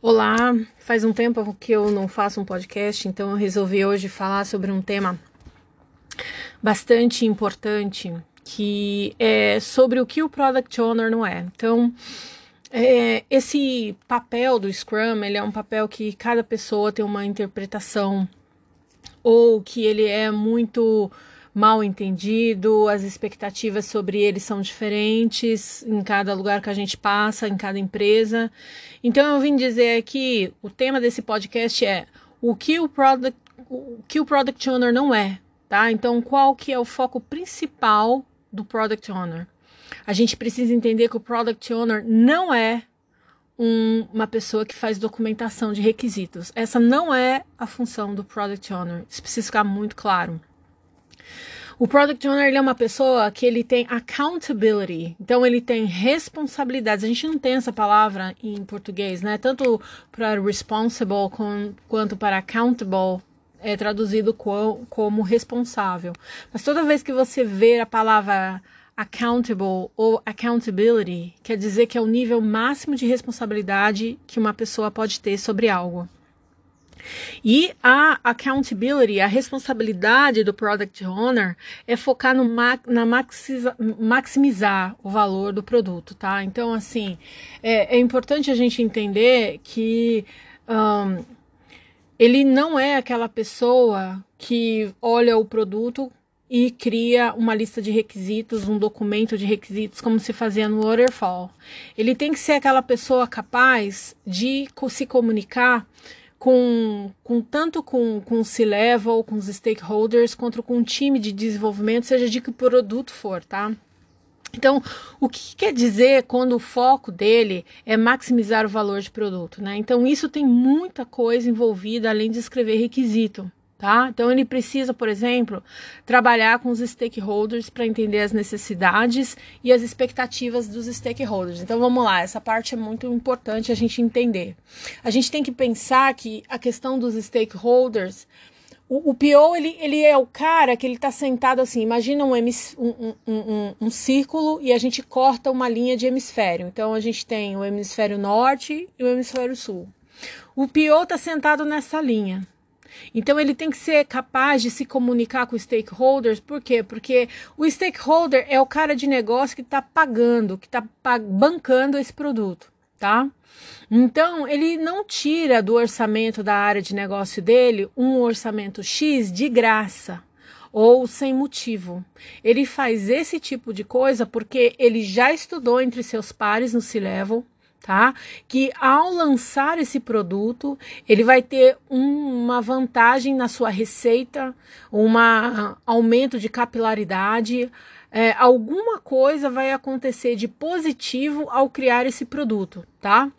Olá, faz um tempo que eu não faço um podcast, então eu resolvi hoje falar sobre um tema bastante importante, que é sobre o que o Product Owner não é. Então, é, esse papel do Scrum, ele é um papel que cada pessoa tem uma interpretação, ou que ele é muito mal entendido, as expectativas sobre ele são diferentes em cada lugar que a gente passa, em cada empresa. Então eu vim dizer aqui, o tema desse podcast é o que o product, o que o product owner não é, tá? Então qual que é o foco principal do product owner? A gente precisa entender que o product owner não é um, uma pessoa que faz documentação de requisitos. Essa não é a função do product owner. Isso precisa ficar muito claro. O Product Owner ele é uma pessoa que ele tem accountability, então ele tem responsabilidades. A gente não tem essa palavra em português, né? Tanto para responsible com, quanto para accountable é traduzido com, como responsável. Mas toda vez que você vê a palavra accountable ou accountability, quer dizer que é o nível máximo de responsabilidade que uma pessoa pode ter sobre algo. E a accountability, a responsabilidade do product owner é focar no na maximizar o valor do produto, tá? Então, assim, é, é importante a gente entender que um, ele não é aquela pessoa que olha o produto e cria uma lista de requisitos, um documento de requisitos, como se fazia no Waterfall. Ele tem que ser aquela pessoa capaz de se comunicar com, com tanto com, com o C-Level, com os stakeholders, quanto com o time de desenvolvimento, seja de que produto for, tá? Então, o que quer dizer quando o foco dele é maximizar o valor de produto, né? Então, isso tem muita coisa envolvida além de escrever requisito tá? Então ele precisa, por exemplo, trabalhar com os stakeholders para entender as necessidades e as expectativas dos stakeholders. Então vamos lá, essa parte é muito importante a gente entender. A gente tem que pensar que a questão dos stakeholders o, o PO, ele, ele é o cara que ele está sentado assim, imagina um, um, um, um, círculo e a gente corta uma linha de hemisfério. Então, a gente tem o hemisfério norte e o hemisfério sul. O PO está sentado nessa linha, então ele tem que ser capaz de se comunicar com stakeholders, por quê? Porque o stakeholder é o cara de negócio que está pagando, que está bancando esse produto, tá? Então ele não tira do orçamento da área de negócio dele um orçamento X de graça ou sem motivo. Ele faz esse tipo de coisa porque ele já estudou entre seus pares no C-Level tá? Que ao lançar esse produto, ele vai ter um, uma vantagem na sua receita, um aumento de capilaridade, é, alguma coisa vai acontecer de positivo ao criar esse produto, tá?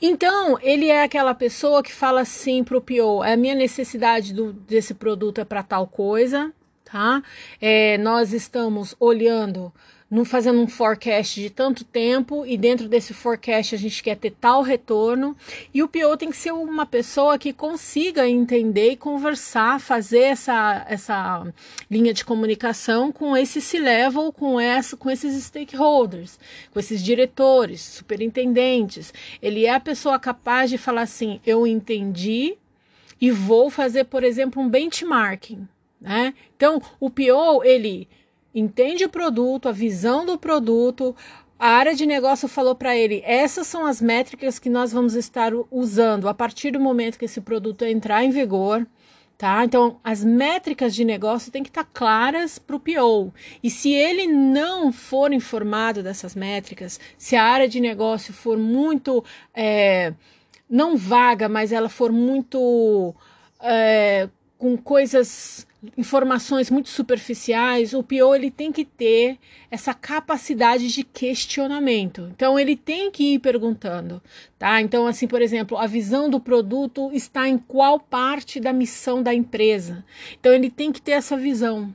Então, ele é aquela pessoa que fala assim pro PO, a minha necessidade do, desse produto é para tal coisa, tá? É, nós estamos olhando no, fazendo um forecast de tanto tempo e dentro desse forecast a gente quer ter tal retorno e o PO tem que ser uma pessoa que consiga entender e conversar, fazer essa, essa linha de comunicação com esse C-level, com, essa, com esses stakeholders, com esses diretores, superintendentes. Ele é a pessoa capaz de falar assim, eu entendi e vou fazer, por exemplo, um benchmarking. Né? Então, o PO, ele entende o produto, a visão do produto, a área de negócio falou para ele: essas são as métricas que nós vamos estar usando a partir do momento que esse produto entrar em vigor. Tá? Então, as métricas de negócio têm que estar claras para o PO. E se ele não for informado dessas métricas, se a área de negócio for muito, é, não vaga, mas ela for muito é, com coisas informações muito superficiais, o PO ele tem que ter essa capacidade de questionamento. Então ele tem que ir perguntando, tá? Então assim, por exemplo, a visão do produto está em qual parte da missão da empresa. Então ele tem que ter essa visão.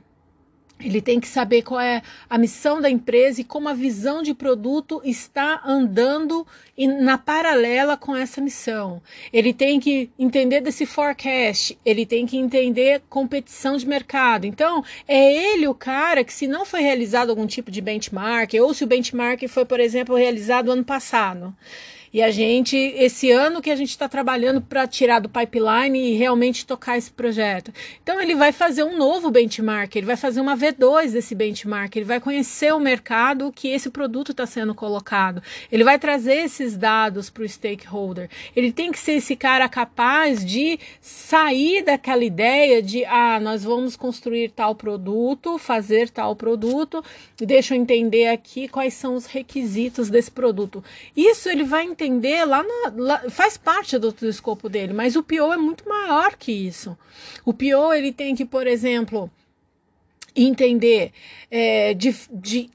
Ele tem que saber qual é a missão da empresa e como a visão de produto está andando na paralela com essa missão. Ele tem que entender desse forecast, ele tem que entender competição de mercado. Então, é ele o cara que, se não foi realizado algum tipo de benchmark, ou se o benchmark foi, por exemplo, realizado ano passado, E a gente, esse ano que a gente está trabalhando para tirar do pipeline e realmente tocar esse projeto. Então ele vai fazer um novo benchmark, ele vai fazer uma V2 desse benchmark, ele vai conhecer o mercado que esse produto está sendo colocado. Ele vai trazer esses dados para o stakeholder. Ele tem que ser esse cara capaz de sair daquela ideia de ah, nós vamos construir tal produto, fazer tal produto, deixa eu entender aqui quais são os requisitos desse produto. Isso ele vai entender lá, na, lá faz parte do, do escopo dele, mas o PO é muito maior que isso. O PO ele tem que, por exemplo, entender é, de, de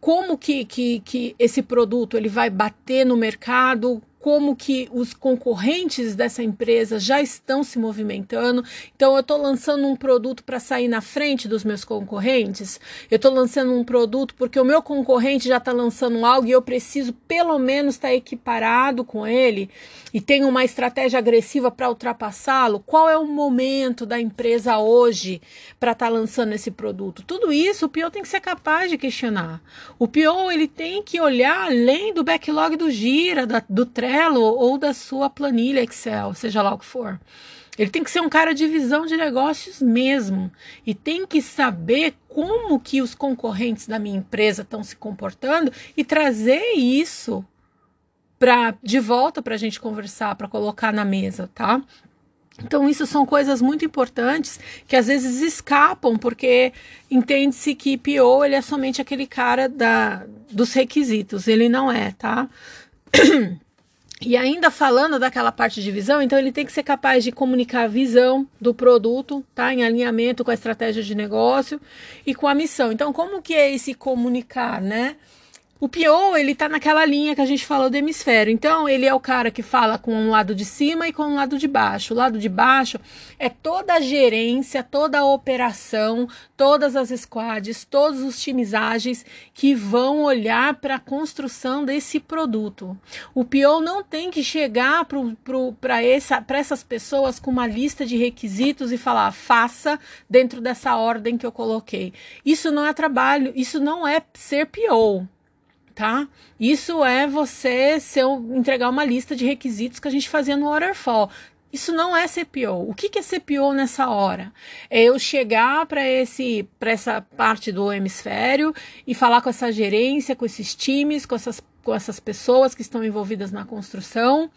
como que, que, que esse produto ele vai bater no mercado, como que os concorrentes dessa empresa já estão se movimentando. Então, eu estou lançando um produto para sair na frente dos meus concorrentes. Eu estou lançando um produto porque o meu concorrente já está lançando algo e eu preciso pelo menos estar tá equiparado com ele e tenho uma estratégia agressiva para ultrapassá-lo. Qual é o momento da empresa hoje para estar tá lançando esse produto? Tudo isso o PO tem que ser capaz de questionar. O PO ele tem que olhar além do backlog do Gira, do Trello, Trello ou da sua planilha Excel, seja lá o que for. Ele tem que ser um cara de visão de negócios mesmo e tem que saber como que os concorrentes da minha empresa estão se comportando e trazer isso para de volta para a gente conversar, para colocar na mesa, tá? Então, isso são coisas muito importantes que às vezes escapam, porque entende-se que PO ele é somente aquele cara da, dos requisitos, ele não é, tá? E ainda falando daquela parte de visão, então ele tem que ser capaz de comunicar a visão do produto, tá? Em alinhamento com a estratégia de negócio e com a missão. Então, como que é esse comunicar, né? O PO, ele tá naquela linha que a gente falou do hemisfério. Então, ele é o cara que fala com um lado de cima e com um lado de baixo. O lado de baixo é toda a gerência, toda a operação, todas as squads, todos os times ágeis que vão olhar para a construção desse produto. O PO não tem que chegar para essa, essas pessoas com uma lista de requisitos e falar, faça dentro dessa ordem que eu coloquei. Isso não é trabalho, isso não é ser PO tá? Isso é você ser, entregar uma lista de requisitos que a gente fazia no waterfall. Isso não é CPO. O que, que é CPO nessa hora? É eu chegar para esse para essa parte do hemisfério e falar com essa gerência, com esses times, com essas, com essas pessoas que estão envolvidas na construção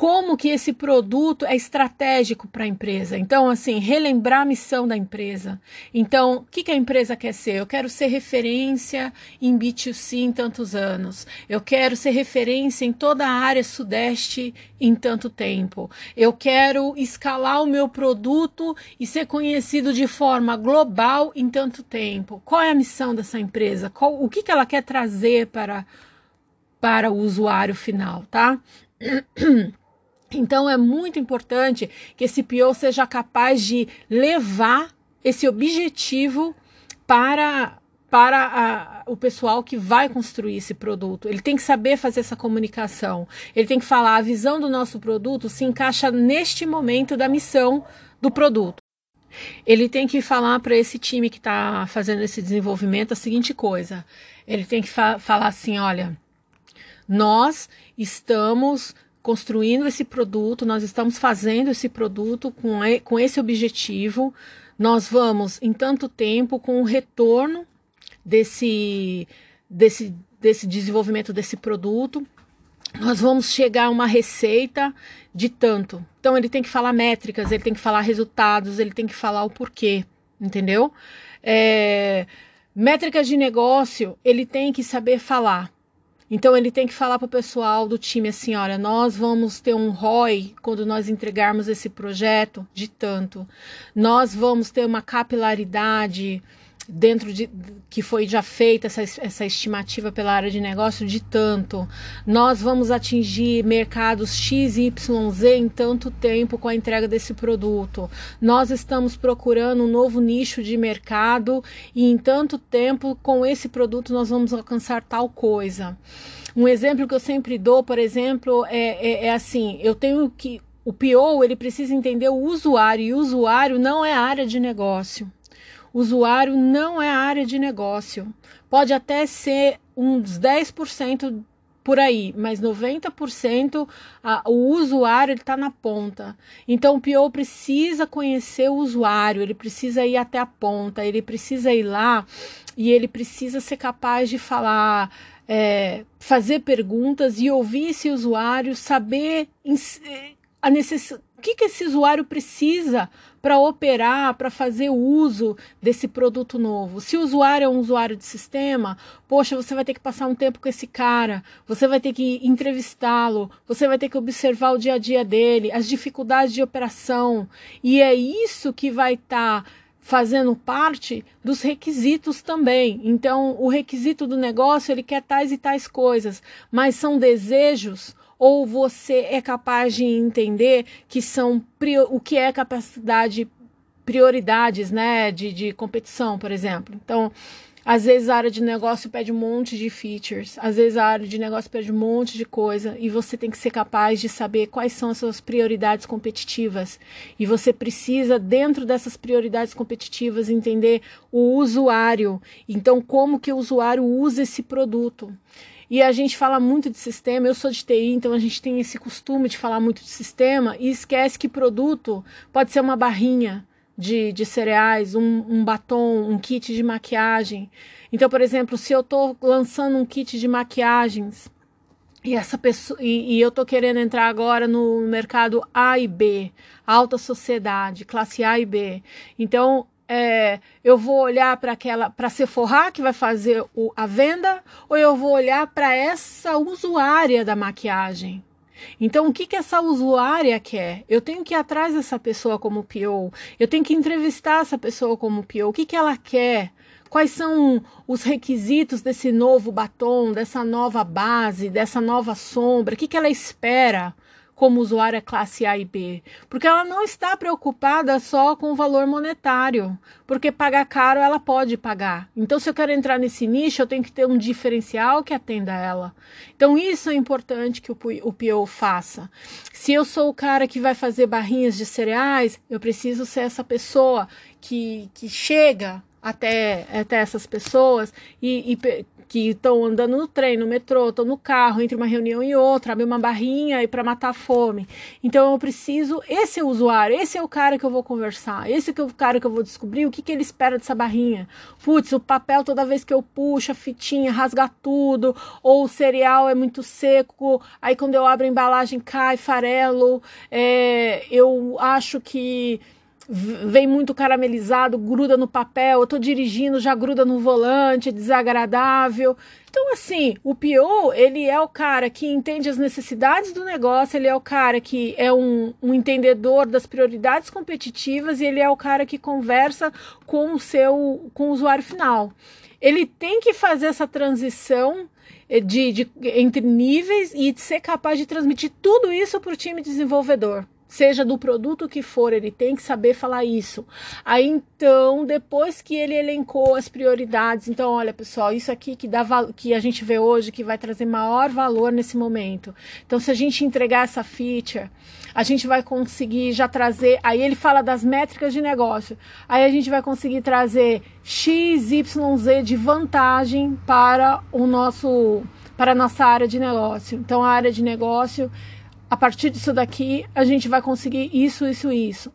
como que esse produto é estratégico para a empresa. Então, assim, relembrar a missão da empresa. Então, o que, que a empresa quer ser? Eu quero ser referência em B2C em tantos anos. Eu quero ser referência em toda a área sudeste em tanto tempo. Eu quero escalar o meu produto e ser conhecido de forma global em tanto tempo. Qual é a missão dessa empresa? Qual, o que, que ela quer trazer para, para o usuário final, tá? Então é muito importante que esse PO seja capaz de levar esse objetivo para para a, o pessoal que vai construir esse produto. Ele tem que saber fazer essa comunicação. Ele tem que falar a visão do nosso produto se encaixa neste momento da missão do produto. Ele tem que falar para esse time que está fazendo esse desenvolvimento a seguinte coisa. Ele tem que fa falar assim, olha, nós estamos construindo esse produto, nós estamos fazendo esse produto com, com esse objetivo. Nós vamos, em tanto tempo, com o retorno desse, desse, desse desenvolvimento desse produto, nós vamos chegar a uma receita de tanto. Então, ele tem que falar métricas, ele tem que falar resultados, ele tem que falar o porquê, entendeu? É, métricas de negócio, ele tem que saber falar. Então ele tem que falar para o pessoal do time assim, olha, nós vamos ter um ROI quando nós entregarmos esse projeto de tanto. Nós vamos ter uma capilaridade dentro de que foi já feita essa, essa estimativa pela área de negócio de tanto. Nós vamos atingir mercados X, Y, Z em tanto tempo com a entrega desse produto. Nós estamos procurando um novo nicho de mercado e em tanto tempo com esse produto nós vamos alcançar tal coisa. Um exemplo que eu sempre dou, por exemplo, é, é, é assim: eu tenho que o PO ele precisa entender o usuário e o usuário não é área de negócio usuário não é área de negócio. Pode até ser uns 10% por aí, mas 90% a, o usuário está na ponta. Então o PO precisa conhecer o usuário, ele precisa ir até a ponta, ele precisa ir lá e ele precisa ser capaz de falar, é, fazer perguntas e ouvir esse usuário, saber a necessidade o que, que esse usuário precisa para operar, para fazer uso desse produto novo? Se o usuário é um usuário de sistema, poxa, você vai ter que passar um tempo com esse cara, você vai ter que entrevistá-lo, você vai ter que observar o dia a dia dele, as dificuldades de operação. E é isso que vai estar. Tá fazendo parte dos requisitos também. Então, o requisito do negócio, ele quer tais e tais coisas, mas são desejos ou você é capaz de entender que são o que é capacidade prioridades, né, de, de competição, por exemplo. Então, às vezes a área de negócio pede um monte de features, às vezes a área de negócio pede um monte de coisa e você tem que ser capaz de saber quais são as suas prioridades competitivas. E você precisa, dentro dessas prioridades competitivas, entender o usuário. Então, como que o usuário usa esse produto. E a gente fala muito de sistema, eu sou de TI, então a gente tem esse costume de falar muito de sistema e esquece que produto pode ser uma barrinha de, de cereais, um, um batom, um kit de maquiagem. Então, por exemplo, se eu estou lançando um kit de maquiagens e essa pessoa e, e eu estou querendo entrar agora no mercado A e B, alta sociedade, classe A e B. Então, é, eu vou olhar para aquela para Sephora que vai fazer o, a venda ou eu vou olhar para essa usuária da maquiagem? Então, o que, que essa usuária quer? Eu tenho que ir atrás dessa pessoa como PO, eu tenho que entrevistar essa pessoa como PO, o que, que ela quer? Quais são os requisitos desse novo batom, dessa nova base, dessa nova sombra? O que, que ela espera? Como usuária classe A e B, porque ela não está preocupada só com o valor monetário, porque pagar caro ela pode pagar. Então, se eu quero entrar nesse nicho, eu tenho que ter um diferencial que atenda ela. Então, isso é importante que o, o PO faça. Se eu sou o cara que vai fazer barrinhas de cereais, eu preciso ser essa pessoa que, que chega até, até essas pessoas e, e que estão andando no trem, no metrô, estão no carro, entre uma reunião e outra, abre uma barrinha e para matar a fome. Então eu preciso, esse é o usuário, esse é o cara que eu vou conversar, esse é o cara que eu vou descobrir o que, que ele espera dessa barrinha. Putz, o papel toda vez que eu puxo a fitinha rasga tudo, ou o cereal é muito seco, aí quando eu abro a embalagem cai farelo, é, eu acho que vem muito caramelizado, gruda no papel, eu tô dirigindo, já gruda no volante, é desagradável. Então, assim, o PO, ele é o cara que entende as necessidades do negócio, ele é o cara que é um, um entendedor das prioridades competitivas e ele é o cara que conversa com o seu, com o usuário final. Ele tem que fazer essa transição eh, de, de entre níveis e ser capaz de transmitir tudo isso para o time desenvolvedor seja do produto que for, ele tem que saber falar isso. Aí então, depois que ele elencou as prioridades, então, olha, pessoal, isso aqui que dá que a gente vê hoje que vai trazer maior valor nesse momento. Então, se a gente entregar essa feature, a gente vai conseguir já trazer, aí ele fala das métricas de negócio. Aí a gente vai conseguir trazer x, y, z de vantagem para o nosso para a nossa área de negócio. Então, a área de negócio a partir disso daqui a gente vai conseguir isso, isso, isso.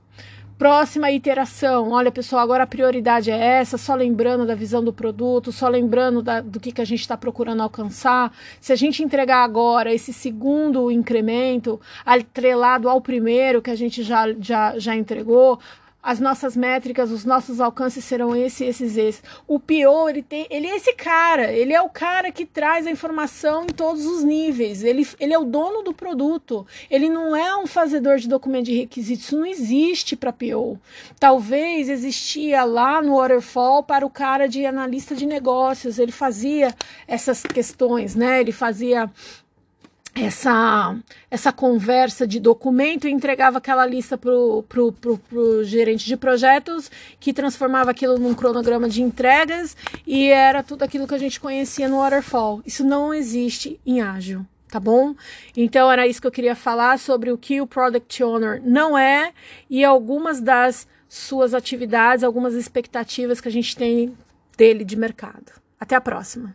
Próxima iteração, olha pessoal, agora a prioridade é essa, só lembrando da visão do produto, só lembrando da, do que, que a gente está procurando alcançar. Se a gente entregar agora esse segundo incremento, atrelado ao primeiro que a gente já, já, já entregou, as nossas métricas, os nossos alcances serão esse, esses, esses. O PO, ele, tem, ele é esse cara, ele é o cara que traz a informação em todos os níveis, ele, ele é o dono do produto, ele não é um fazedor de documento de requisitos, isso não existe para PO. Talvez existia lá no Waterfall para o cara de analista de negócios, ele fazia essas questões, né? Ele fazia essa, essa conversa de documento e entregava aquela lista para o pro, pro, pro gerente de projetos, que transformava aquilo num cronograma de entregas e era tudo aquilo que a gente conhecia no Waterfall. Isso não existe em ágil. Tá bom? Então era isso que eu queria falar sobre o que o Product Owner não é e algumas das suas atividades, algumas expectativas que a gente tem dele de mercado. Até a próxima!